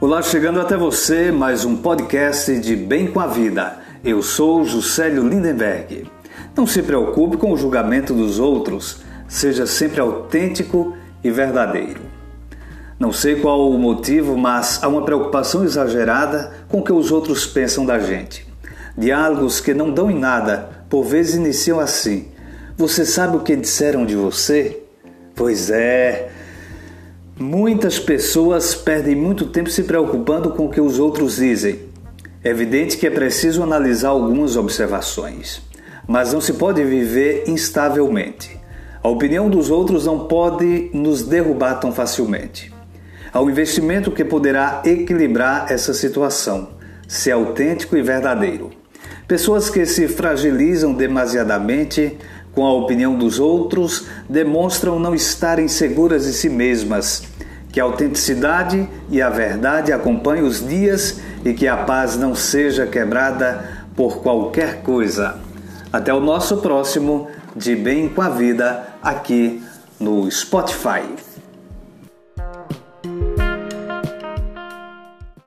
Olá, chegando até você mais um podcast de Bem com a Vida. Eu sou Juscelio Lindenberg. Não se preocupe com o julgamento dos outros, seja sempre autêntico e verdadeiro. Não sei qual o motivo, mas há uma preocupação exagerada com o que os outros pensam da gente. Diálogos que não dão em nada, por vezes iniciam assim: Você sabe o que disseram de você? Pois é, Muitas pessoas perdem muito tempo se preocupando com o que os outros dizem. É evidente que é preciso analisar algumas observações, mas não se pode viver instavelmente. A opinião dos outros não pode nos derrubar tão facilmente. Há um investimento que poderá equilibrar essa situação, ser autêntico e verdadeiro. Pessoas que se fragilizam demasiadamente com a opinião dos outros demonstram não estarem seguras de si mesmas, que a autenticidade e a verdade acompanhem os dias e que a paz não seja quebrada por qualquer coisa. Até o nosso próximo De Bem com a Vida aqui no Spotify.